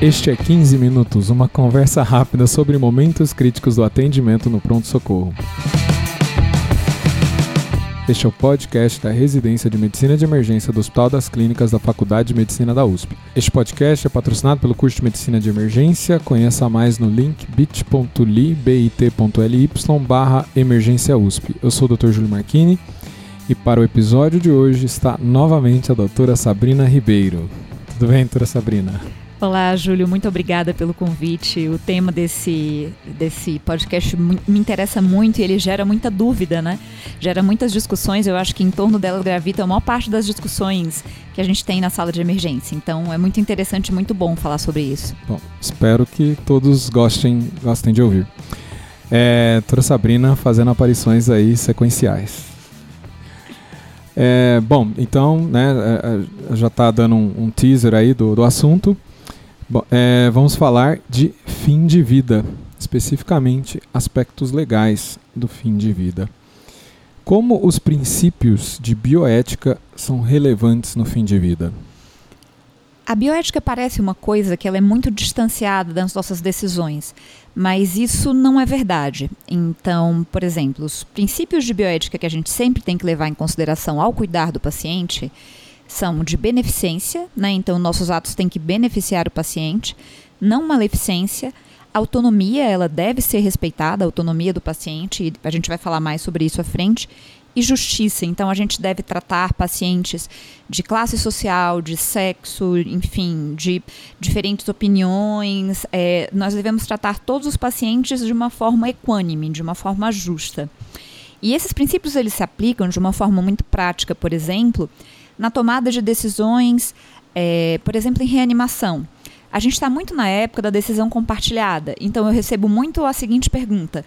Este é 15 Minutos, uma conversa rápida sobre momentos críticos do atendimento no pronto-socorro. Este é o podcast da Residência de Medicina de Emergência do Hospital das Clínicas da Faculdade de Medicina da USP. Este podcast é patrocinado pelo curso de Medicina de Emergência. Conheça mais no link bit.ly bit.ly barra emergência USP. Eu sou o Dr. Júlio Marchini e para o episódio de hoje está novamente a doutora Sabrina Ribeiro. Tudo bem, doutora Sabrina? Olá, Júlio, muito obrigada pelo convite. O tema desse, desse podcast me interessa muito e ele gera muita dúvida, né? Gera muitas discussões. Eu acho que em torno dela gravita a maior parte das discussões que a gente tem na sala de emergência. Então é muito interessante e muito bom falar sobre isso. Bom, espero que todos gostem, gostem de ouvir. É, Sabrina fazendo aparições aí sequenciais. É, bom, então, né, é, é, já está dando um, um, teaser aí do, do assunto. Bom, é, vamos falar de fim de vida, especificamente aspectos legais do fim de vida. Como os princípios de bioética são relevantes no fim de vida? A bioética parece uma coisa que ela é muito distanciada das nossas decisões, mas isso não é verdade. Então, por exemplo, os princípios de bioética que a gente sempre tem que levar em consideração ao cuidar do paciente são de beneficência, né? então nossos atos têm que beneficiar o paciente, não maleficência. autonomia, ela deve ser respeitada, a autonomia do paciente, e a gente vai falar mais sobre isso à frente. E justiça, então a gente deve tratar pacientes de classe social, de sexo, enfim, de diferentes opiniões. É, nós devemos tratar todos os pacientes de uma forma equânime, de uma forma justa. E esses princípios eles se aplicam de uma forma muito prática, por exemplo, na tomada de decisões, é, por exemplo, em reanimação. A gente está muito na época da decisão compartilhada, então eu recebo muito a seguinte pergunta.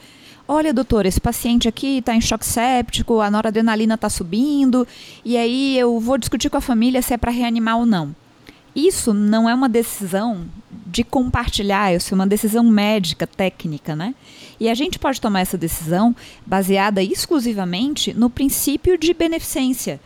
Olha, doutor, esse paciente aqui está em choque séptico, a noradrenalina está subindo, e aí eu vou discutir com a família se é para reanimar ou não. Isso não é uma decisão de compartilhar, isso é uma decisão médica, técnica, né? E a gente pode tomar essa decisão baseada exclusivamente no princípio de beneficência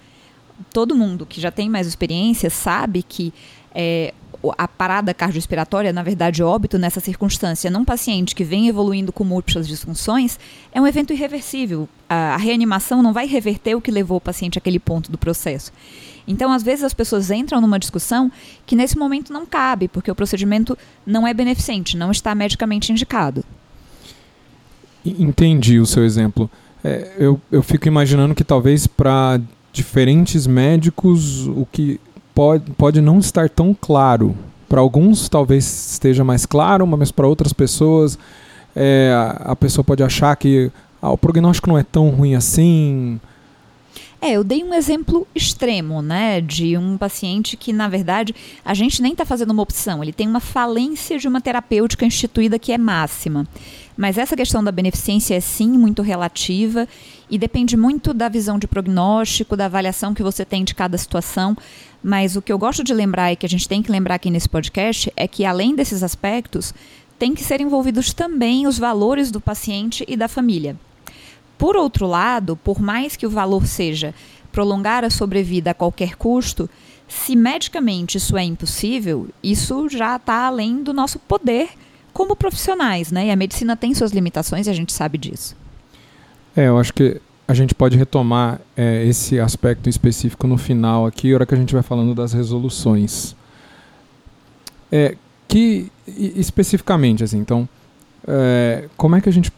todo mundo que já tem mais experiência sabe que é, a parada cardiorrespiratória, na verdade, óbito nessa circunstância, num paciente que vem evoluindo com múltiplas disfunções, é um evento irreversível. A, a, reanimação não vai reverter o que levou o paciente àquele ponto do processo. Então, às vezes, as pessoas entram numa discussão que nesse momento não cabe, porque o procedimento não é beneficente, não está medicamente indicado. Entendi o seu exemplo. É, eu, eu fico imaginando que talvez para diferentes médicos, o que pode, pode não estar tão claro. Para alguns talvez esteja mais claro, mas para outras pessoas é, a pessoa pode achar que ah, o prognóstico não é tão ruim assim. É, eu dei um exemplo extremo, né, de um paciente que, na verdade, a gente nem está fazendo uma opção, ele tem uma falência de uma terapêutica instituída que é máxima. Mas essa questão da beneficência é sim muito relativa e depende muito da visão de prognóstico, da avaliação que você tem de cada situação. Mas o que eu gosto de lembrar e que a gente tem que lembrar aqui nesse podcast é que, além desses aspectos, tem que ser envolvidos também os valores do paciente e da família. Por outro lado, por mais que o valor seja prolongar a sobrevida a qualquer custo, se medicamente isso é impossível, isso já está além do nosso poder como profissionais, né? E a medicina tem suas limitações e a gente sabe disso. É, eu acho que a gente pode retomar é, esse aspecto específico no final aqui, hora que a gente vai falando das resoluções. É, que especificamente, assim, então, é, como é que a gente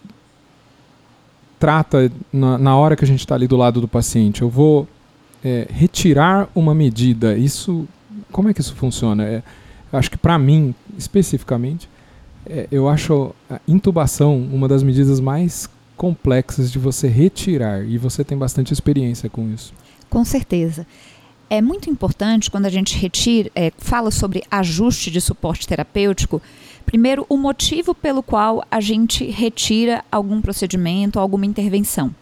trata na, na hora que a gente está ali do lado do paciente. Eu vou é, retirar uma medida. Isso, como é que isso funciona? É, acho que para mim, especificamente, é, eu acho a intubação uma das medidas mais complexas de você retirar e você tem bastante experiência com isso. Com certeza. É muito importante quando a gente retira, é, fala sobre ajuste de suporte terapêutico, Primeiro, o motivo pelo qual a gente retira algum procedimento, alguma intervenção.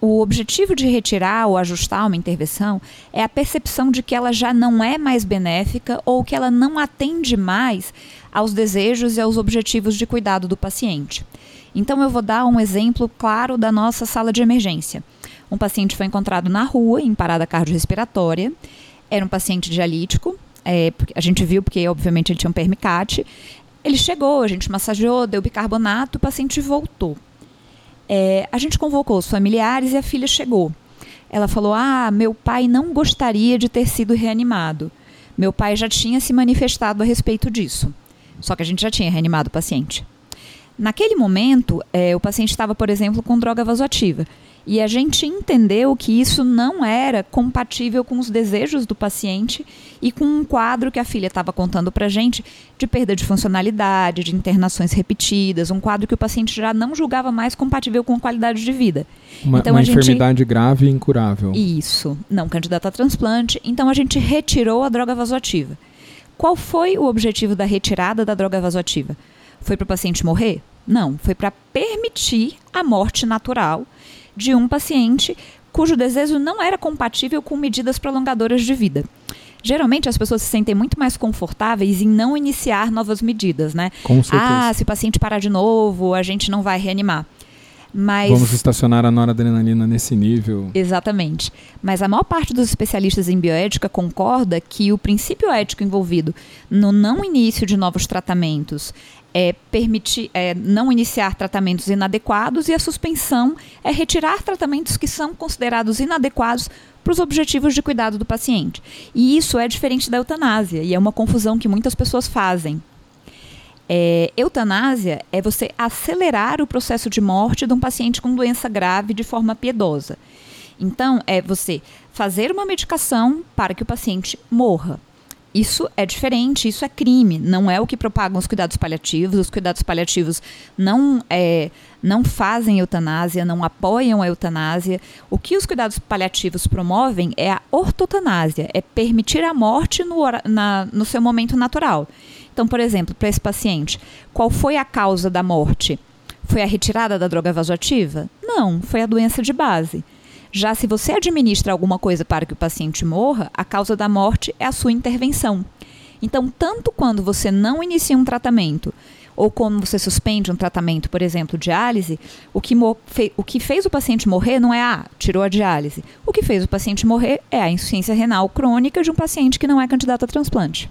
O objetivo de retirar ou ajustar uma intervenção é a percepção de que ela já não é mais benéfica ou que ela não atende mais aos desejos e aos objetivos de cuidado do paciente. Então, eu vou dar um exemplo claro da nossa sala de emergência. Um paciente foi encontrado na rua, em parada cardiorrespiratória. Era um paciente dialítico, é, a gente viu porque obviamente ele tinha um permicate. Ele chegou, a gente massageou, deu bicarbonato, o paciente voltou. É, a gente convocou os familiares e a filha chegou. Ela falou: Ah, meu pai não gostaria de ter sido reanimado. Meu pai já tinha se manifestado a respeito disso. Só que a gente já tinha reanimado o paciente. Naquele momento, é, o paciente estava, por exemplo, com droga vasoativa. E a gente entendeu que isso não era compatível com os desejos do paciente e com um quadro que a filha estava contando para a gente de perda de funcionalidade, de internações repetidas, um quadro que o paciente já não julgava mais compatível com a qualidade de vida. Uma, então, uma enfermidade grave e incurável. Isso, não candidata a transplante. Então a gente retirou a droga vasoativa. Qual foi o objetivo da retirada da droga vasoativa? Foi para o paciente morrer? Não, foi para permitir a morte natural de um paciente cujo desejo não era compatível com medidas prolongadoras de vida. Geralmente as pessoas se sentem muito mais confortáveis em não iniciar novas medidas, né? Com certeza. Ah, se o paciente parar de novo, a gente não vai reanimar. Mas... Vamos estacionar a noradrenalina nesse nível. Exatamente. Mas a maior parte dos especialistas em bioética concorda que o princípio ético envolvido no não início de novos tratamentos é permitir é, não iniciar tratamentos inadequados e a suspensão é retirar tratamentos que são considerados inadequados para os objetivos de cuidado do paciente. E isso é diferente da eutanásia e é uma confusão que muitas pessoas fazem. É, eutanásia é você acelerar o processo de morte de um paciente com doença grave de forma piedosa. Então, é você fazer uma medicação para que o paciente morra. Isso é diferente, isso é crime, não é o que propagam os cuidados paliativos. Os cuidados paliativos não, é, não fazem eutanásia, não apoiam a eutanásia. O que os cuidados paliativos promovem é a ortotanásia, é permitir a morte no, na, no seu momento natural. Então, por exemplo, para esse paciente, qual foi a causa da morte? Foi a retirada da droga vasoativa? Não, foi a doença de base. Já se você administra alguma coisa para que o paciente morra, a causa da morte é a sua intervenção. Então, tanto quando você não inicia um tratamento, ou quando você suspende um tratamento, por exemplo, diálise, o que, o que fez o paciente morrer não é, ah, tirou a diálise. O que fez o paciente morrer é a insuficiência renal crônica de um paciente que não é candidato a transplante.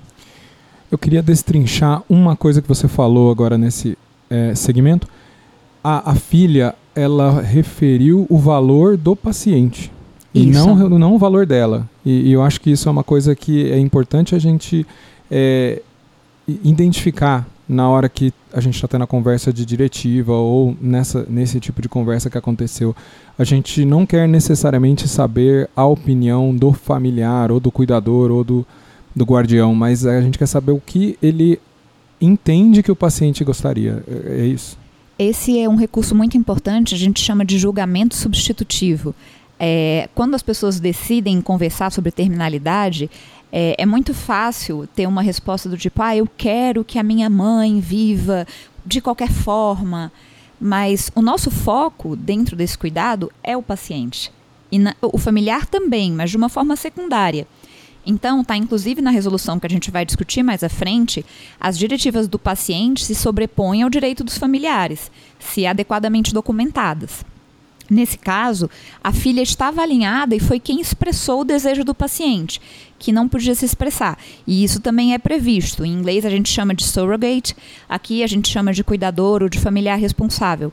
Eu queria destrinchar uma coisa que você falou agora nesse é, segmento. A, a filha ela referiu o valor do paciente e não, não o valor dela. E, e, eu acho que isso é uma coisa que é importante a gente é, identificar na hora que a gente está tendo a conversa de diretiva ou nessa, nesse tipo de conversa que aconteceu. A gente não quer necessariamente saber a opinião do familiar ou do cuidador ou do, do guardião, mas a gente quer saber o que ele entende que o paciente gostaria. É, é isso. Esse é um recurso muito importante, a gente chama de julgamento substitutivo. É, quando as pessoas decidem conversar sobre terminalidade, é, é, muito fácil ter uma resposta do tipo: ah, eu quero que a minha mãe viva de qualquer forma. Mas o nosso foco dentro desse cuidado é o paciente. E na, o familiar também, mas de uma forma secundária. Então, está inclusive na resolução que a gente vai discutir mais à frente, as diretivas do paciente se sobrepõem ao direito dos familiares, se adequadamente documentadas. Nesse caso, a filha estava alinhada e foi quem expressou o desejo do paciente, que não podia se expressar. E isso também é previsto. Em inglês a gente chama de surrogate, aqui a gente chama de cuidador ou de familiar responsável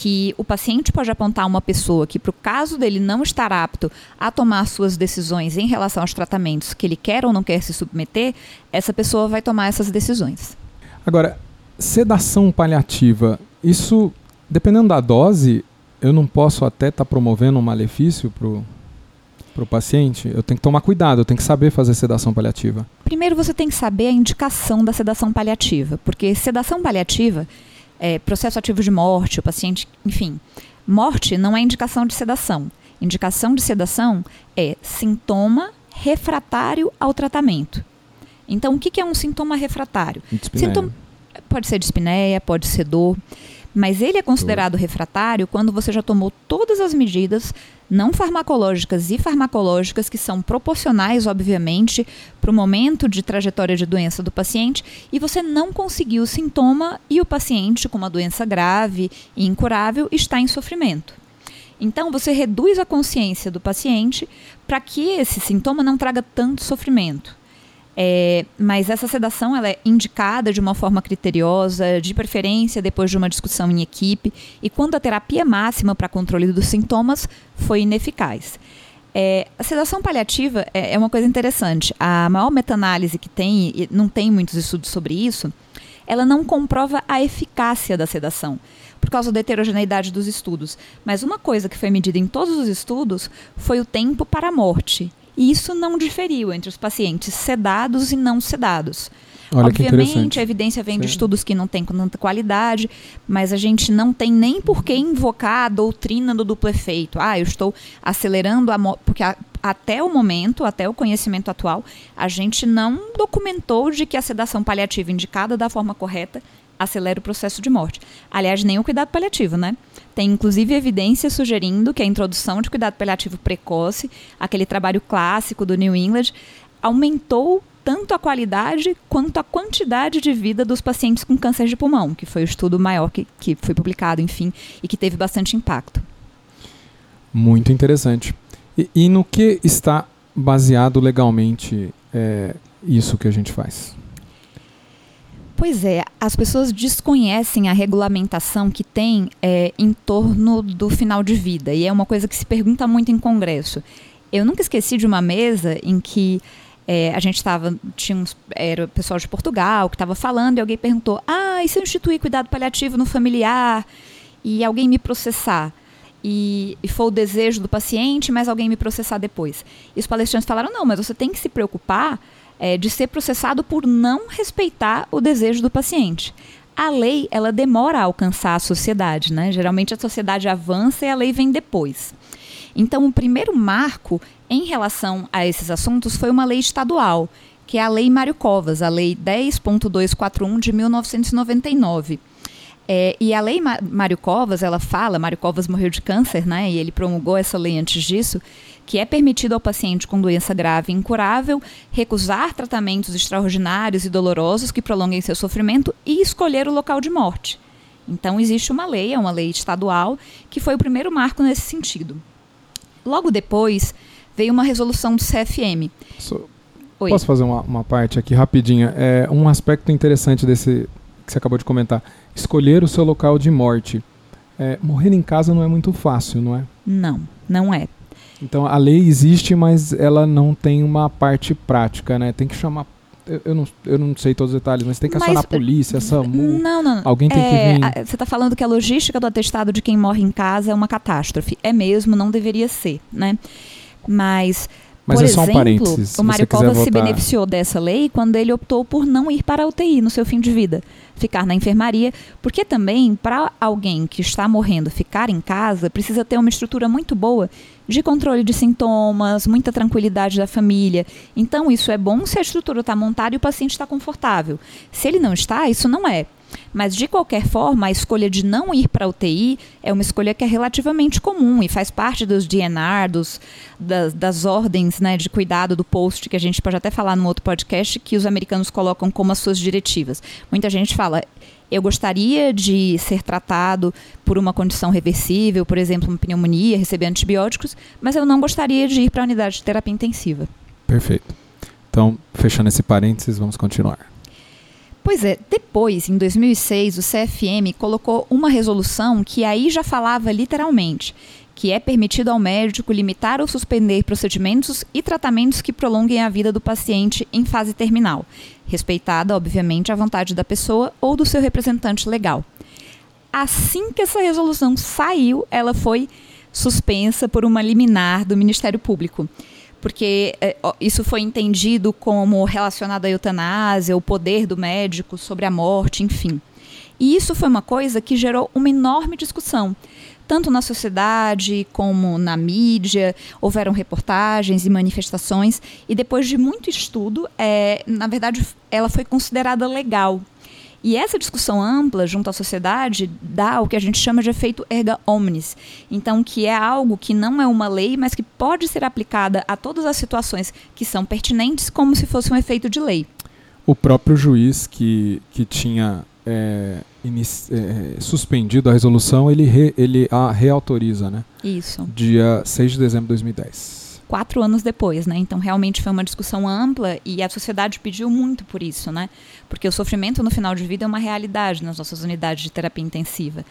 que o paciente pode apontar uma pessoa que, para o caso dele não estar apto a tomar suas decisões em relação aos tratamentos que ele quer ou não quer se submeter, essa pessoa vai tomar essas decisões. Agora, sedação paliativa, isso, dependendo da dose, eu não posso até estar tá promovendo um malefício para o paciente? Eu tenho que tomar cuidado, eu tenho que saber fazer sedação paliativa. Primeiro você tem que saber a indicação da sedação paliativa, porque sedação paliativa é, processo ativo de morte, o paciente, enfim. Morte não é indicação de sedação. Indicação de sedação é sintoma refratário ao tratamento. Então, o que é um sintoma refratário? Sintoma, pode ser dispneia, pode ser dor. Mas ele é considerado refratário quando você já tomou todas as medidas não farmacológicas e farmacológicas que são proporcionais, obviamente, para o momento de trajetória de doença do paciente e você não conseguiu o sintoma e o paciente com uma doença grave e incurável está em sofrimento. Então, você reduz a consciência do paciente para que esse sintoma não traga tanto sofrimento. É, mas essa sedação ela é indicada de uma forma criteriosa, de preferência depois de uma discussão em equipe, e quando a terapia máxima para controle dos sintomas foi ineficaz. É, a sedação paliativa é, é, uma coisa interessante. A maior meta-análise que tem, e não tem muitos estudos sobre isso, ela não comprova a eficácia da sedação, por causa da heterogeneidade dos estudos. Mas uma coisa que foi medida em todos os estudos foi o tempo para a morte. E isso não diferiu entre os pacientes sedados e não sedados. Olha Obviamente, a evidência vem Sim. de estudos que não têm tanta qualidade, mas a gente não tem nem por que invocar a doutrina do duplo efeito. Ah, eu estou acelerando a porque a, até o momento, até o conhecimento atual, a gente não documentou de que a sedação paliativa indicada da forma correta acelera o processo de morte. Aliás, nem o cuidado paliativo, né? Tem inclusive evidência sugerindo que a introdução de cuidado paliativo precoce, aquele trabalho clássico do New England, aumentou tanto a qualidade quanto a quantidade de vida dos pacientes com câncer de pulmão, que foi o estudo maior que, que foi publicado, enfim, e que teve bastante impacto. Muito interessante. E, e no que está baseado legalmente é, isso que a gente faz? Pois é, as pessoas desconhecem a regulamentação que tem é, em torno do final de vida, e é uma coisa que se pergunta muito em congresso. Eu nunca esqueci de uma mesa em que é, a gente estava, tinha uns, era o pessoal de Portugal que estava falando e alguém perguntou: Ah, e se eu instituir cuidado paliativo no familiar e alguém me processar? E, e for o desejo do paciente, mas alguém me processar depois. E os palestrantes falaram: Não, mas você tem que se preocupar é, de ser processado por não respeitar o desejo do paciente. A lei, ela demora a alcançar a sociedade, né? Geralmente a sociedade avança e a lei vem depois. Então, o primeiro marco em relação a esses assuntos foi uma lei estadual, que é a Lei Mário Covas, a Lei 10.241 de 1999. É, e a lei Mário Covas, ela fala, Mário Covas morreu de câncer, né? E ele promulgou essa lei antes disso, que é permitido ao paciente com doença grave e incurável recusar tratamentos extraordinários e dolorosos que prolonguem seu sofrimento e escolher o local de morte. Então existe uma lei, é uma lei estadual, que foi o primeiro marco nesse sentido. Logo depois veio uma resolução do CFM. So, posso fazer uma, uma, parte aqui rapidinha? É um aspecto interessante desse que você acabou de comentar. Escolher o seu local de morte. É, morrer em casa não é muito fácil, não é? Não, não é. Então a lei existe, mas ela não tem uma parte prática, né? Tem que chamar. Eu, não, eu não sei todos os detalhes, mas tem que acionar mas, a polícia, a SAMU. Não, não, não. Alguém tem é, que vir. Você está falando que a logística do atestado de quem morre em casa é uma catástrofe. É mesmo, não deveria ser, né? Mas mas por é exemplo, só um parênteses. o Mário Covas se beneficiou dessa lei quando ele optou por não ir para a UTI no seu fim de vida, ficar na enfermaria, porque também para alguém que está morrendo ficar em casa precisa ter uma estrutura muito boa de controle de sintomas, muita tranquilidade da família. Então isso é bom se a estrutura está montada e o paciente está confortável. Se ele não está, isso não é. Mas, de qualquer forma, a escolha de não ir para a UTI é uma escolha que é relativamente comum e faz parte dos DNR, dos, das, das ordens né, de cuidado do post, que a gente pode até falar num outro podcast, que os americanos colocam como as suas diretivas. Muita gente fala, eu gostaria de ser tratado por uma condição reversível, por exemplo, uma pneumonia, receber antibióticos, mas eu não gostaria de ir para a unidade de terapia intensiva. Perfeito. Então, fechando esse parênteses, vamos continuar. Pois é, depois, em 2006, o CFM colocou uma resolução que aí já falava literalmente que é permitido ao médico limitar ou suspender procedimentos e tratamentos que prolonguem a vida do paciente em fase terminal, respeitada, obviamente, a vontade da pessoa ou do seu representante legal. Assim que essa resolução saiu, ela foi suspensa por uma liminar do Ministério Público porque é, isso foi entendido como relacionado à eutanásia, o poder do médico sobre a morte, enfim. E isso foi uma coisa que gerou uma enorme discussão, tanto na sociedade como na mídia. Houveram reportagens e manifestações, e depois de muito estudo, é, na verdade, ela foi considerada legal. E essa discussão ampla junto à sociedade dá o que a gente chama de efeito erga omnes. Então, que é algo que não é uma lei, mas que pode ser aplicada a todas as situações que são pertinentes, como se fosse um efeito de lei. O próprio juiz que, que tinha é, é, suspendido a resolução, ele, re, ele a reautoriza, né? Isso. Dia 6 de dezembro de 2010. quatro anos depois, né? Então realmente foi uma discussão ampla e a sociedade pediu muito por isso, né? Porque o sofrimento no final de vida é uma realidade nas nossas unidades de terapia intensiva.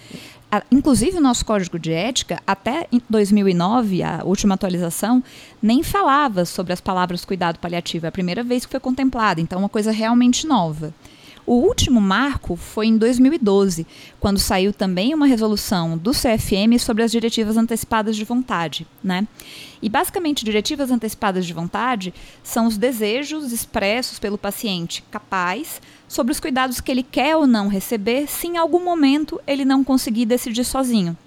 Inclusive o nosso código de ética, até 2009, a última atualização, nem falava sobre as palavras cuidado paliativo. É a primeira vez que foi contemplada, então é uma coisa realmente nova. O último marco foi em 2012, quando saiu também uma resolução do CFM sobre as diretivas antecipadas de vontade, né? E basicamente, diretivas antecipadas de vontade são os desejos expressos pelo paciente capaz sobre os cuidados que ele quer ou não receber, se em algum momento ele não conseguir decidir sozinho.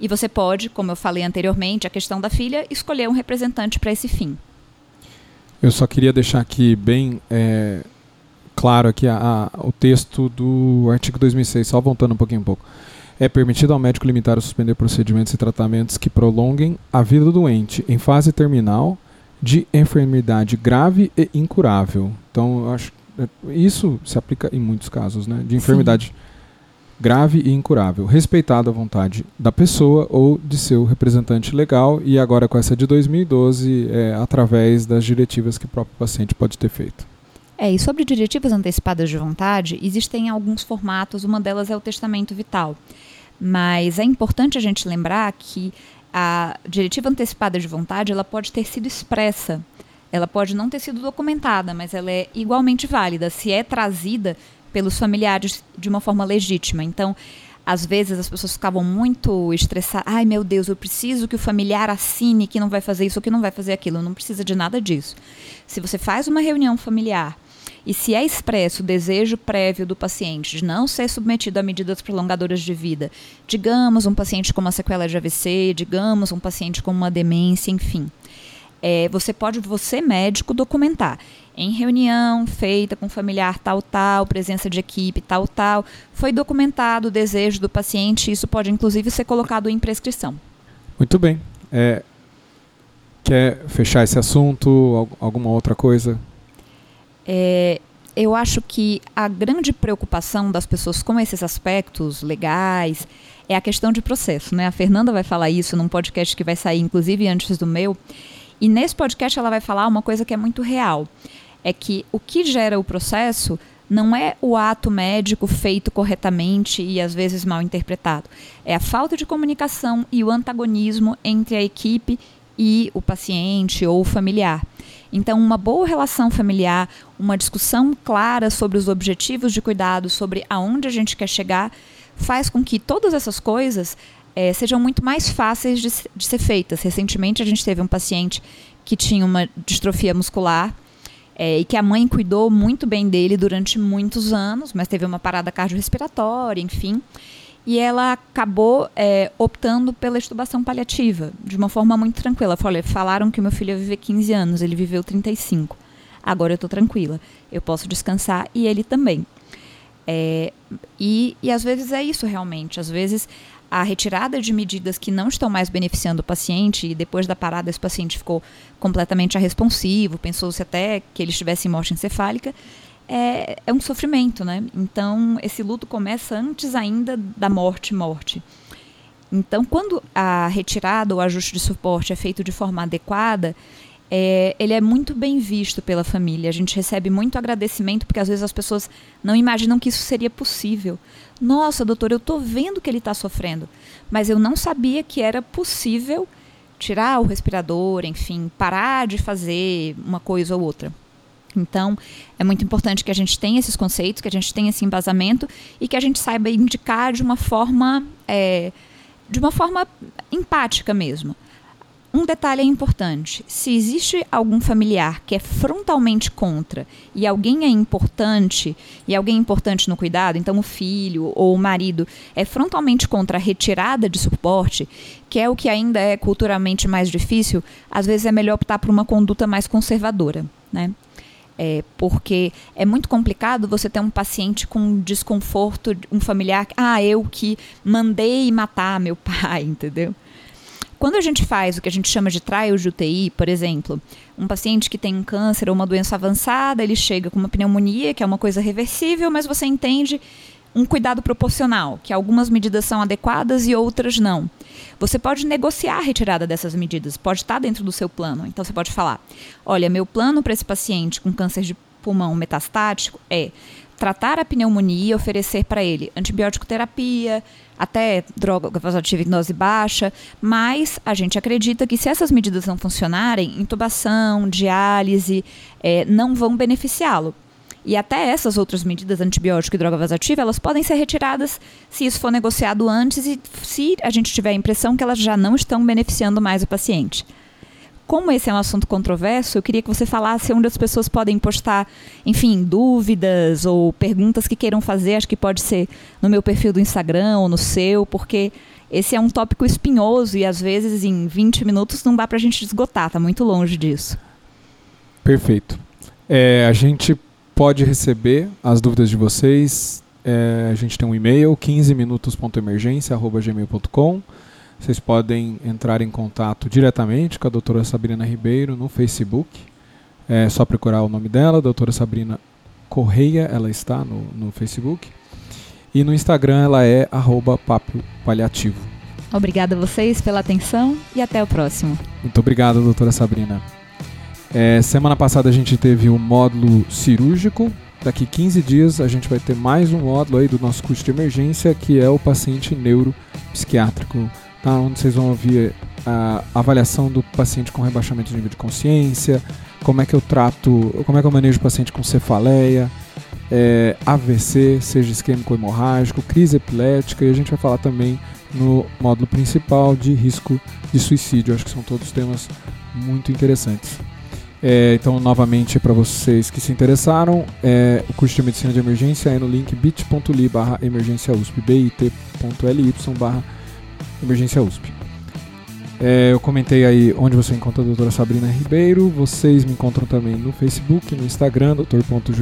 E você pode, como eu falei anteriormente, a questão da filha, escolher um representante para esse fim. Eu só queria deixar aqui bem é, claro aqui a, a, o texto do artigo 2006, só voltando um pouquinho um pouco. É permitido ao médico limitar ou suspender procedimentos e tratamentos que prolonguem a vida do doente em fase terminal de enfermidade grave e incurável. Então, eu acho é, isso se aplica em muitos casos, né? De enfermidade Sim. grave e incurável, respeitado a vontade da pessoa ou de seu representante legal e agora com essa de 2012, é, através das diretivas que o próprio paciente pode ter feito. É, e sobre diretivas antecipadas de vontade, existem alguns formatos, uma delas é o testamento vital. Mas é importante a gente lembrar que a diretiva antecipada de vontade, ela pode ter sido expressa. Ela pode não ter sido documentada, mas ela é igualmente válida se é trazida pelos familiares de uma forma legítima. Então, às vezes as pessoas ficavam muito estressadas. Ai, meu Deus, eu preciso que o familiar assine que não vai fazer isso ou que não vai fazer aquilo. Não precisa de nada disso. Se você faz uma reunião familiar e se é expresso o desejo prévio do paciente de não ser submetido a medidas prolongadoras de vida, digamos um paciente com uma sequela de AVC, digamos um paciente com uma demência, enfim, é, você pode, você médico, documentar em reunião feita com familiar tal tal, presença de equipe tal tal, foi documentado o desejo do paciente. Isso pode inclusive ser colocado em prescrição. Muito bem. É, quer fechar esse assunto? Alguma outra coisa? É, eu acho que a grande preocupação das pessoas com esses aspectos legais é a questão de processo. Né? A Fernanda vai falar isso num podcast que vai sair, inclusive, antes do meu. E nesse podcast ela vai falar uma coisa que é muito real. É que o que gera o processo não é o ato médico feito corretamente e às vezes mal interpretado. É a falta de comunicação e o antagonismo entre a equipe e o paciente ou o familiar. Então, uma boa relação familiar, uma discussão clara sobre os objetivos de cuidado, sobre aonde a gente quer chegar, faz com que todas essas coisas é, sejam muito mais fáceis de, de ser feitas. Recentemente, a gente teve um paciente que tinha uma distrofia muscular é, e que a mãe cuidou muito bem dele durante muitos anos, mas teve uma parada cardiorrespiratória, enfim e ela acabou é, optando pela estubação paliativa, de uma forma muito tranquila. Falei, falaram que meu filho ia viver 15 anos, ele viveu 35. Agora eu estou tranquila, eu posso descansar e ele também. É, e, e às vezes é isso realmente. Às vezes a retirada de medidas que não estão mais beneficiando o paciente, e depois da parada esse paciente ficou completamente irresponsivo, pensou-se até que ele estivesse em morte encefálica, é, é um sofrimento, né? Então, esse luto começa antes ainda da morte, morte. Então, quando a retirada ou ajuste de suporte é feito de forma adequada, é, ele é muito bem visto pela família. A gente recebe muito agradecimento, porque às vezes as pessoas não imaginam que isso seria possível. Nossa, doutor, eu estou vendo que ele está sofrendo, mas eu não sabia que era possível tirar o respirador, enfim, parar de fazer uma coisa ou outra. Então, é muito importante que a gente tenha esses conceitos, que a gente tenha esse embasamento e que a gente saiba indicar de uma forma, é, de uma forma empática mesmo. Um detalhe é importante: se existe algum familiar que é frontalmente contra e alguém é importante, e alguém é importante no cuidado, então o filho ou o marido é frontalmente contra a retirada de suporte, que é o que ainda é culturalmente mais difícil, às vezes é melhor optar por uma conduta mais conservadora. Né? É, porque é muito complicado você ter um paciente com desconforto, um familiar, ah, eu que mandei matar meu pai, entendeu? Quando a gente faz o que a gente chama de trial de UTI, por exemplo, um paciente que tem um câncer ou uma doença avançada, ele chega com uma pneumonia, que é uma coisa reversível, mas você entende um cuidado proporcional, que algumas medidas são adequadas e outras não. Você pode negociar a retirada dessas medidas, pode estar dentro do seu plano. Então você pode falar: olha, meu plano para esse paciente com câncer de pulmão metastático é tratar a pneumonia e oferecer para ele antibiótico terapia, até droga vasoativa dose baixa, mas a gente acredita que se essas medidas não funcionarem, intubação, diálise, é, não vão beneficiá-lo. E até essas outras medidas, antibiótico e droga vasoativa, elas podem ser retiradas se isso for negociado antes e se a gente tiver a impressão que elas já não estão beneficiando mais o paciente. Como esse é um assunto controverso, eu queria que você falasse onde as pessoas podem postar, enfim, dúvidas ou perguntas que queiram fazer. Acho que pode ser no meu perfil do Instagram ou no seu, porque esse é um tópico espinhoso e às vezes em 20 minutos não dá para a gente esgotar, está muito longe disso. Perfeito. É, a gente pode receber as dúvidas de vocês. É, a gente tem um e-mail, 15minutos.emergência.gmail.com. Vocês podem entrar em contato diretamente com a doutora Sabrina Ribeiro no Facebook. É só procurar o nome dela, doutora Sabrina Correia, ela está no, no Facebook. E no Instagram ela é arroba papo paliativo. Obrigada a vocês pela atenção e até o próximo. Muito obrigado, doutora Sabrina. É, semana passada a gente teve o módulo cirúrgico. Daqui 15 dias a gente vai ter mais um módulo aí do nosso curso de emergência, que é o paciente neuropsiquiátrico, tá? onde vocês vão ouvir a avaliação do paciente com rebaixamento de nível de consciência, como é que eu trato, como é que eu manejo o paciente com cefaleia, é, AVC, seja isquêmico hemorrágico, crise epilética, e a gente vai falar também no módulo principal de risco de suicídio. Acho que são todos temas muito interessantes. É, então, novamente, para vocês que se interessaram, é, o curso de Medicina de Emergência é no link bit.ly barra emergência USP, bit.ly barra emergência USP. É, eu comentei aí onde você encontra a doutora Sabrina Ribeiro. Vocês me encontram também no Facebook, no Instagram,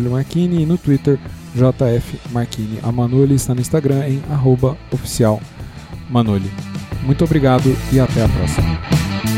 Marquini, e no Twitter, JF Marquini. A Manoli está no Instagram em arroba oficial Manoli. Muito obrigado e até a próxima.